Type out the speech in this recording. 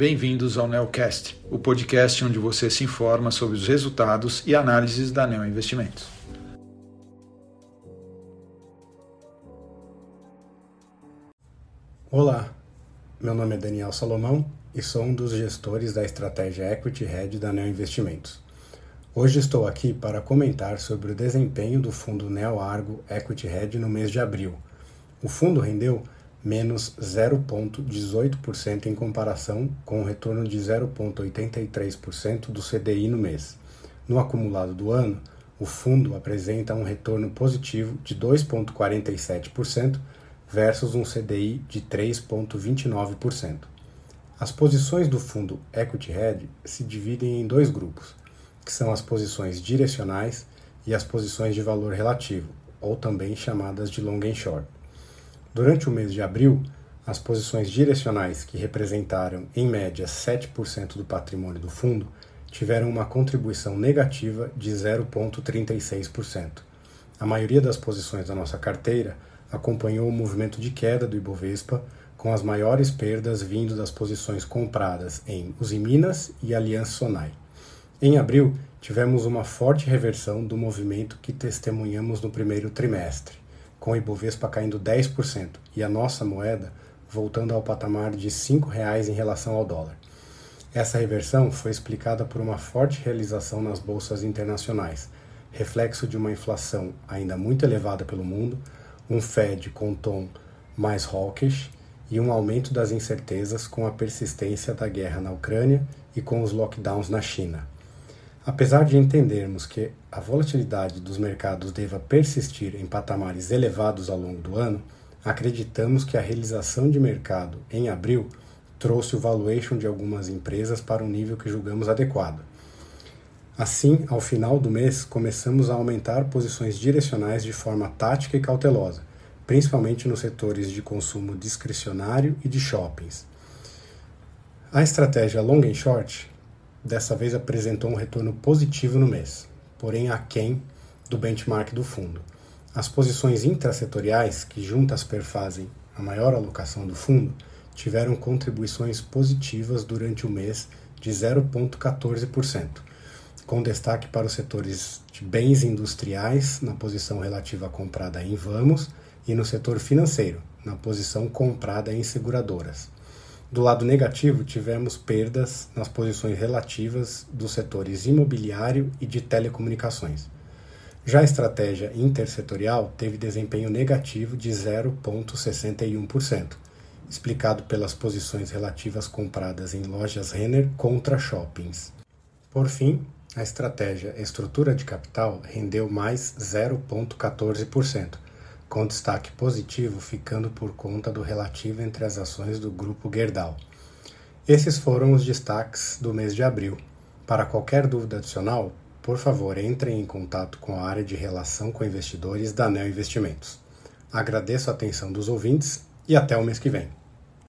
bem-vindos ao Neocast, o podcast onde você se informa sobre os resultados e análises da Neo Investimentos. Olá, meu nome é Daniel Salomão e sou um dos gestores da estratégia Equity Hedge da Neo Investimentos. Hoje estou aqui para comentar sobre o desempenho do fundo Neo Argo Equity Hedge no mês de abril. O fundo rendeu menos 0,18% em comparação com o retorno de 0,83% do CDI no mês. No acumulado do ano, o fundo apresenta um retorno positivo de 2,47% versus um CDI de 3,29%. As posições do fundo Equity Hedge se dividem em dois grupos, que são as posições direcionais e as posições de valor relativo, ou também chamadas de long and short. Durante o mês de abril, as posições direcionais, que representaram em média 7% do patrimônio do fundo, tiveram uma contribuição negativa de 0,36%. A maioria das posições da nossa carteira acompanhou o movimento de queda do Ibovespa, com as maiores perdas vindo das posições compradas em Usiminas e Aliança Sonai. Em abril, tivemos uma forte reversão do movimento que testemunhamos no primeiro trimestre com o Ibovespa caindo 10% e a nossa moeda voltando ao patamar de R$ 5,00 em relação ao dólar. Essa reversão foi explicada por uma forte realização nas bolsas internacionais, reflexo de uma inflação ainda muito elevada pelo mundo, um Fed com tom mais hawkish e um aumento das incertezas com a persistência da guerra na Ucrânia e com os lockdowns na China. Apesar de entendermos que a volatilidade dos mercados deva persistir em patamares elevados ao longo do ano, acreditamos que a realização de mercado em abril trouxe o valuation de algumas empresas para um nível que julgamos adequado. Assim, ao final do mês, começamos a aumentar posições direcionais de forma tática e cautelosa, principalmente nos setores de consumo discricionário e de shoppings. A estratégia long and short dessa vez apresentou um retorno positivo no mês, porém aquém do benchmark do fundo. As posições intrasetoriais, que juntas perfazem a maior alocação do fundo, tiveram contribuições positivas durante o mês de 0,14%, com destaque para os setores de bens industriais, na posição relativa comprada em Vamos, e no setor financeiro, na posição comprada em seguradoras. Do lado negativo, tivemos perdas nas posições relativas dos setores imobiliário e de telecomunicações. Já a estratégia intersetorial teve desempenho negativo de 0,61%, explicado pelas posições relativas compradas em lojas Renner contra shoppings. Por fim, a estratégia estrutura de capital rendeu mais 0,14%, com destaque positivo ficando por conta do relativo entre as ações do grupo Gerdau. Esses foram os destaques do mês de abril. Para qualquer dúvida adicional, por favor, entre em contato com a área de relação com investidores da Neo Investimentos. Agradeço a atenção dos ouvintes e até o mês que vem.